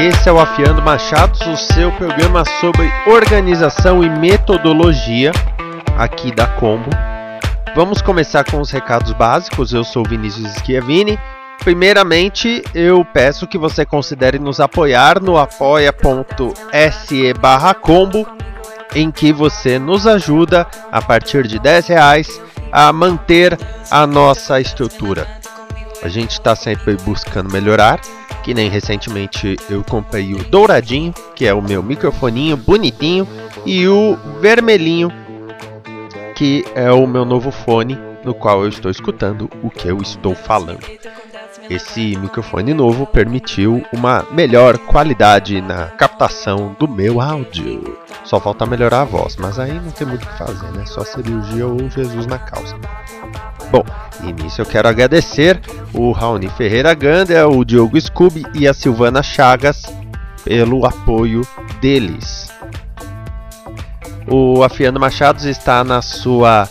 Esse é o Afiando Machados, o seu programa sobre organização e metodologia aqui da Combo. Vamos começar com os recados básicos. Eu sou Vinícius Schiavini. Primeiramente, eu peço que você considere nos apoiar no apoia.se combo, em que você nos ajuda a partir de 10 reais a manter a nossa estrutura. A gente está sempre buscando melhorar que nem recentemente eu comprei o douradinho, que é o meu microfoninho bonitinho, e o vermelhinho, que é o meu novo fone, no qual eu estou escutando o que eu estou falando. Esse microfone novo permitiu uma melhor qualidade na captação do meu áudio. Só falta melhorar a voz, mas aí não tem muito o que fazer, né? Só cirurgia ou Jesus na causa. Bom, e nisso eu quero agradecer o Raoni Ferreira Gander, o Diogo Scooby e a Silvana Chagas pelo apoio deles. O Afiano Machados está na sua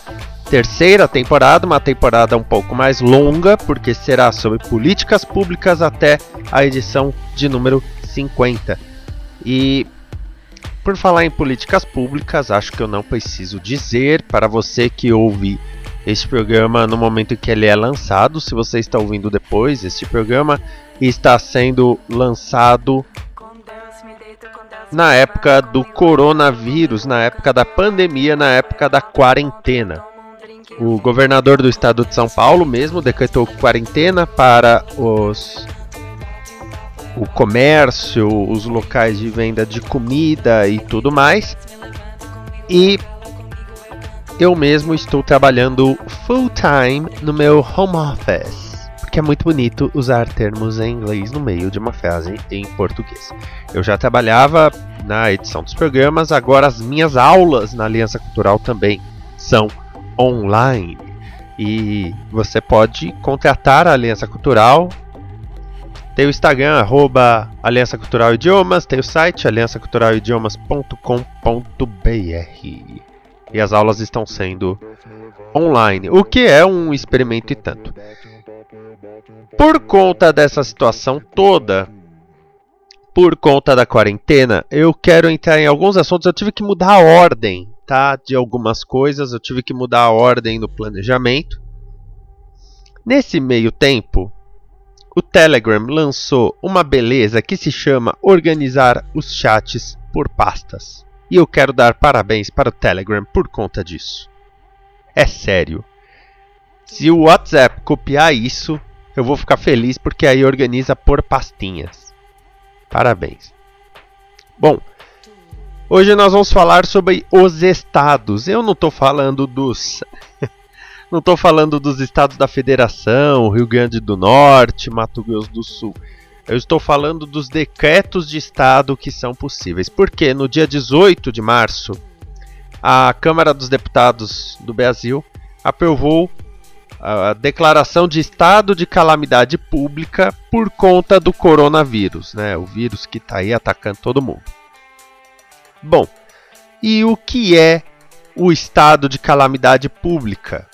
terceira temporada, uma temporada um pouco mais longa, porque será sobre políticas públicas até a edição de número 50. E por falar em políticas públicas, acho que eu não preciso dizer para você que ouve este programa no momento em que ele é lançado. Se você está ouvindo depois, este programa está sendo lançado na época do coronavírus, na época da pandemia, na época da quarentena. O governador do estado de São Paulo mesmo decretou quarentena para os o comércio, os locais de venda de comida e tudo mais. E eu mesmo estou trabalhando full time no meu home office. Porque é muito bonito usar termos em inglês no meio de uma frase em português. Eu já trabalhava na edição dos programas, agora as minhas aulas na Aliança Cultural também são online. E você pode contratar a Aliança Cultural. Tem o Instagram, arroba Aliança Cultural Idiomas, tem o site aliançaculturalidiomas.com.br e as aulas estão sendo online, o que é um experimento e tanto. Por conta dessa situação toda, por conta da quarentena, eu quero entrar em alguns assuntos. Eu tive que mudar a ordem, tá? De algumas coisas, eu tive que mudar a ordem no planejamento. Nesse meio tempo, o Telegram lançou uma beleza que se chama organizar os chats por pastas. E eu quero dar parabéns para o Telegram por conta disso. É sério. Se o WhatsApp copiar isso, eu vou ficar feliz porque aí organiza por pastinhas. Parabéns. Bom, hoje nós vamos falar sobre os estados. Eu não estou falando dos. não estou falando dos estados da Federação, Rio Grande do Norte, Mato Grosso do Sul. Eu estou falando dos decretos de Estado que são possíveis. Porque no dia 18 de março, a Câmara dos Deputados do Brasil aprovou a declaração de estado de calamidade pública por conta do coronavírus, né? O vírus que está aí atacando todo mundo. Bom, e o que é o estado de calamidade pública?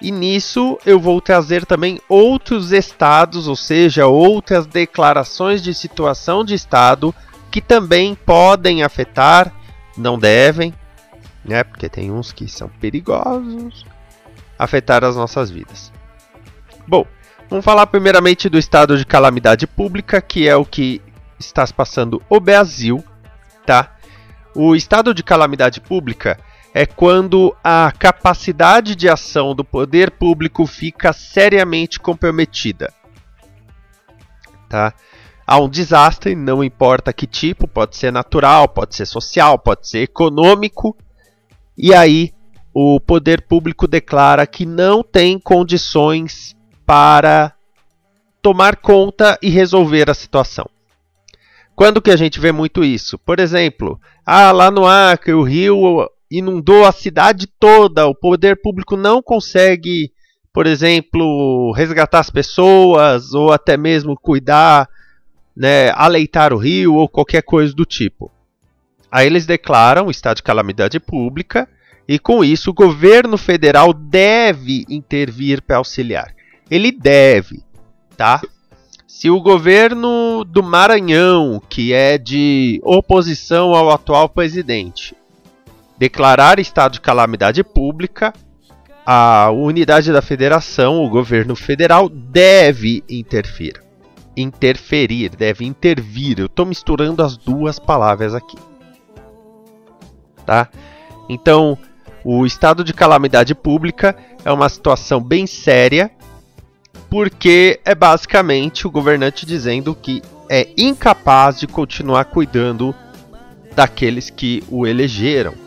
E nisso eu vou trazer também outros estados, ou seja, outras declarações de situação de estado que também podem afetar, não devem, né? Porque tem uns que são perigosos, afetar as nossas vidas. Bom, vamos falar primeiramente do estado de calamidade pública, que é o que está se passando o Brasil, tá? O estado de calamidade pública é quando a capacidade de ação do poder público fica seriamente comprometida. Tá? Há um desastre, não importa que tipo, pode ser natural, pode ser social, pode ser econômico, e aí o poder público declara que não tem condições para tomar conta e resolver a situação. Quando que a gente vê muito isso? Por exemplo, ah, lá no Acre, o rio inundou a cidade toda, o poder público não consegue, por exemplo, resgatar as pessoas ou até mesmo cuidar, né, aleitar o rio ou qualquer coisa do tipo. Aí eles declaram o estado de calamidade pública e com isso o governo federal deve intervir para auxiliar. Ele deve, tá? Se o governo do Maranhão, que é de oposição ao atual presidente, declarar estado de calamidade pública, a unidade da federação, o governo federal, deve interferir. Interferir, deve intervir. Eu estou misturando as duas palavras aqui. Tá? Então, o estado de calamidade pública é uma situação bem séria, porque é basicamente o governante dizendo que é incapaz de continuar cuidando daqueles que o elegeram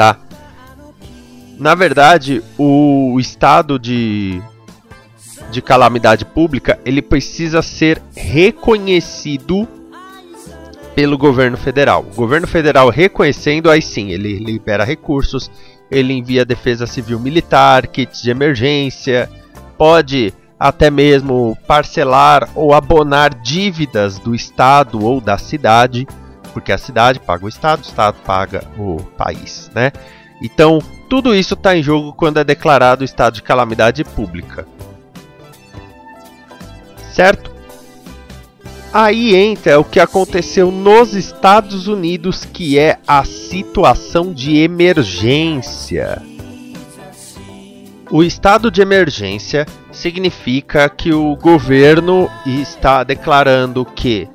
tá? Na verdade, o estado de, de calamidade pública ele precisa ser reconhecido pelo governo federal. O governo federal reconhecendo, aí sim, ele libera recursos, ele envia defesa civil militar, kits de emergência, pode até mesmo parcelar ou abonar dívidas do estado ou da cidade porque a cidade paga o estado, o estado paga o país, né? Então, tudo isso está em jogo quando é declarado estado de calamidade pública. Certo? Aí entra o que aconteceu nos Estados Unidos, que é a situação de emergência. O estado de emergência significa que o governo está declarando que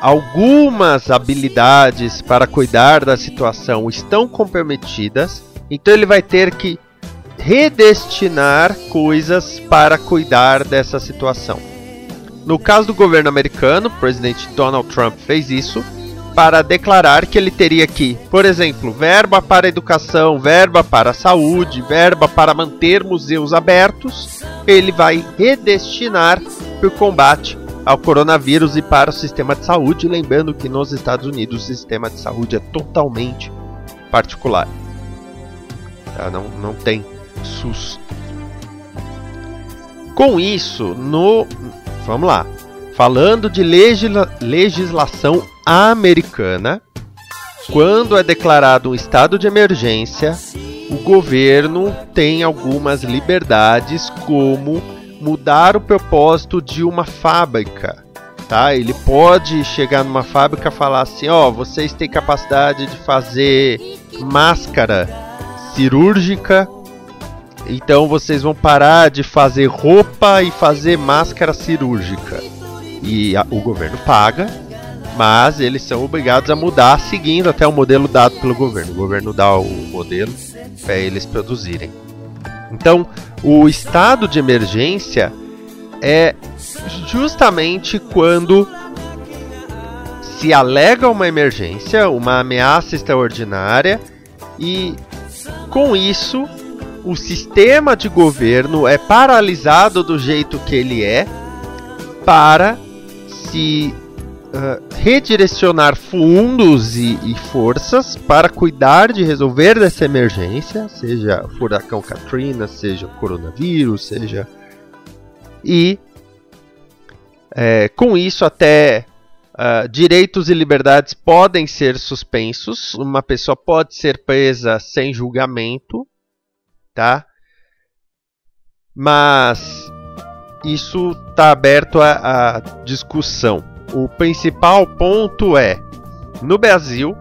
algumas habilidades para cuidar da situação estão comprometidas, então ele vai ter que redestinar coisas para cuidar dessa situação. No caso do governo americano, o presidente Donald Trump fez isso para declarar que ele teria que, por exemplo, verba para educação, verba para saúde, verba para manter museus abertos, ele vai redestinar para o combate ao coronavírus e para o sistema de saúde, lembrando que nos Estados Unidos o sistema de saúde é totalmente particular. Tá? Não, não tem SUS. Com isso, no vamos lá, falando de legisla, legislação americana, quando é declarado um estado de emergência, o governo tem algumas liberdades como mudar o propósito de uma fábrica. Tá? Ele pode chegar numa fábrica e falar assim: ó, oh, vocês têm capacidade de fazer máscara cirúrgica, então vocês vão parar de fazer roupa e fazer máscara cirúrgica. E a, o governo paga, mas eles são obrigados a mudar seguindo até o modelo dado pelo governo. O governo dá o modelo para eles produzirem. Então, o estado de emergência é justamente quando se alega uma emergência, uma ameaça extraordinária e com isso o sistema de governo é paralisado do jeito que ele é para se uh, redirecionar fundos e, e, forças para cuidar de resolver dessa emergência, seja furacão Katrina, seja o coronavírus, seja. E é, com isso, até uh, direitos e liberdades podem ser suspensos, uma pessoa pode ser presa sem julgamento, tá? Mas isso está aberto à discussão o principal ponto é: no Brasil,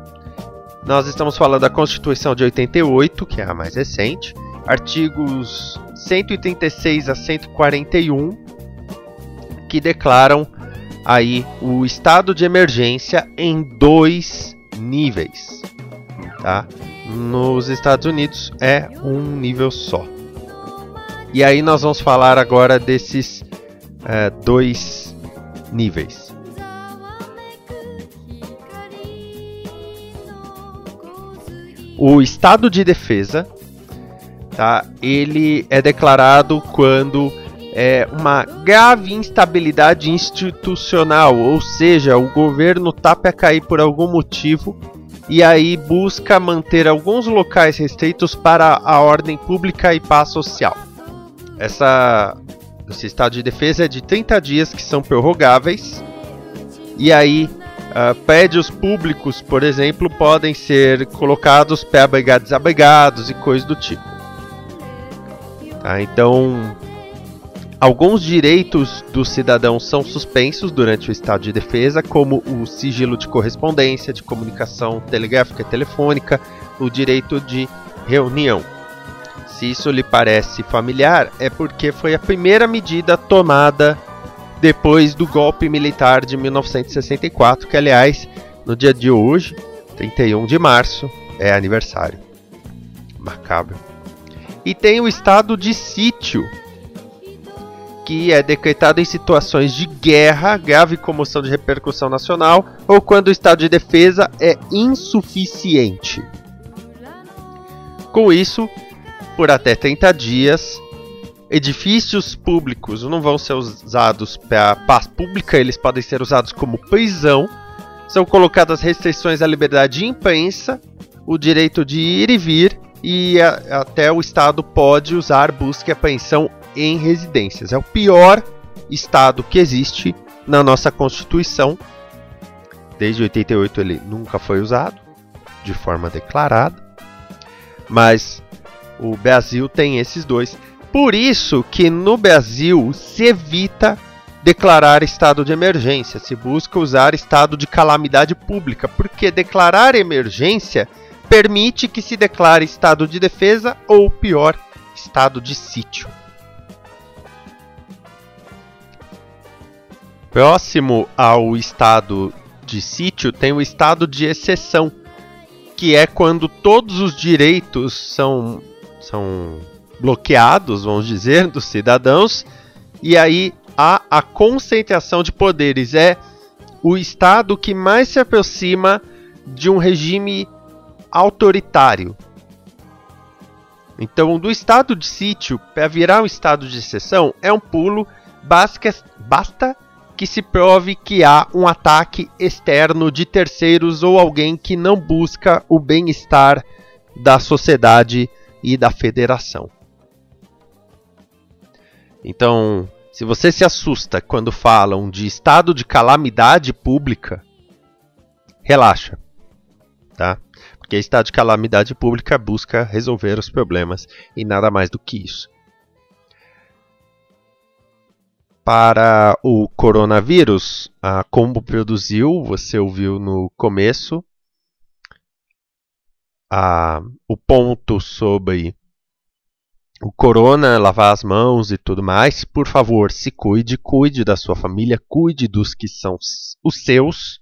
nós estamos falando da Constituição de 88, que é a mais recente, artigos 136 a 141, que declaram aí o estado de emergência em dois níveis, tá? Nos Estados Unidos é um nível só. E aí nós vamos falar agora desses é, dois níveis. O estado de defesa, tá? Ele é declarado quando é uma grave instabilidade institucional, ou seja, o governo tá para cair por algum motivo e aí busca manter alguns locais restritos para a ordem pública e paz social. Essa esse estado de defesa é de 30 dias que são prorrogáveis. E aí, uh, prédios públicos, por exemplo, podem ser colocados para abrigar desabrigados e coisas do tipo. Tá, então, alguns direitos dos cidadãos são suspensos durante o estado de defesa, como o sigilo de correspondência, de comunicação telegráfica e telefônica, o direito de reunião. Se isso lhe parece familiar, é porque foi a primeira medida tomada depois do golpe militar de 1964, que aliás, no dia de hoje, 31 de março, é aniversário. Macabro. E tem o estado de sítio, que é decretado em situações de guerra, grave comoção de repercussão nacional, ou quando o estado de defesa é insuficiente. Com isso, por até 30 dias. Edifícios públicos não vão ser usados para paz pública, eles podem ser usados como prisão. São colocadas restrições à liberdade de imprensa, o direito de ir e vir, e a, até o Estado pode usar busca e apreensão em residências. É o pior Estado que existe na nossa Constituição. Desde 88 ele nunca foi usado de forma declarada. Mas o Brasil tem esses dois. Por isso que no Brasil se evita declarar estado de emergência, se busca usar estado de calamidade pública, porque declarar emergência permite que se declare estado de defesa ou pior, estado de sítio. Próximo ao estado de sítio tem o estado de exceção, que é quando todos os direitos são são bloqueados, vamos dizer, dos cidadãos, e aí há a concentração de poderes. É o Estado que mais se aproxima de um regime autoritário. Então, do estado de sítio para virar um estado de exceção é um pulo, basta que se prove que há um ataque externo de terceiros ou alguém que não busca o bem-estar da sociedade e da federação. Então, se você se assusta quando falam de estado de calamidade pública, relaxa, tá? Porque estado de calamidade pública busca resolver os problemas e nada mais do que isso. Para o coronavírus, a Combo produziu, você ouviu no começo, a, o ponto sobre o corona, lavar as mãos e tudo mais, por favor, se cuide, cuide da sua família, cuide dos que são os seus.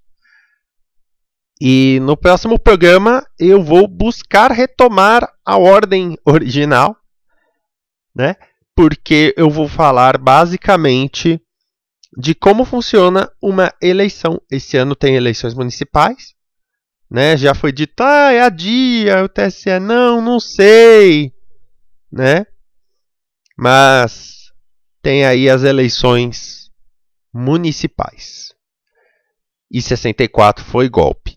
E no próximo programa eu vou buscar retomar a ordem original, né? Porque eu vou falar basicamente de como funciona uma eleição. Esse ano tem eleições municipais né? Já foi dito, ah, é a dia, o TSE, não, não sei, né? Mas tem aí as eleições municipais. E 64 foi golpe.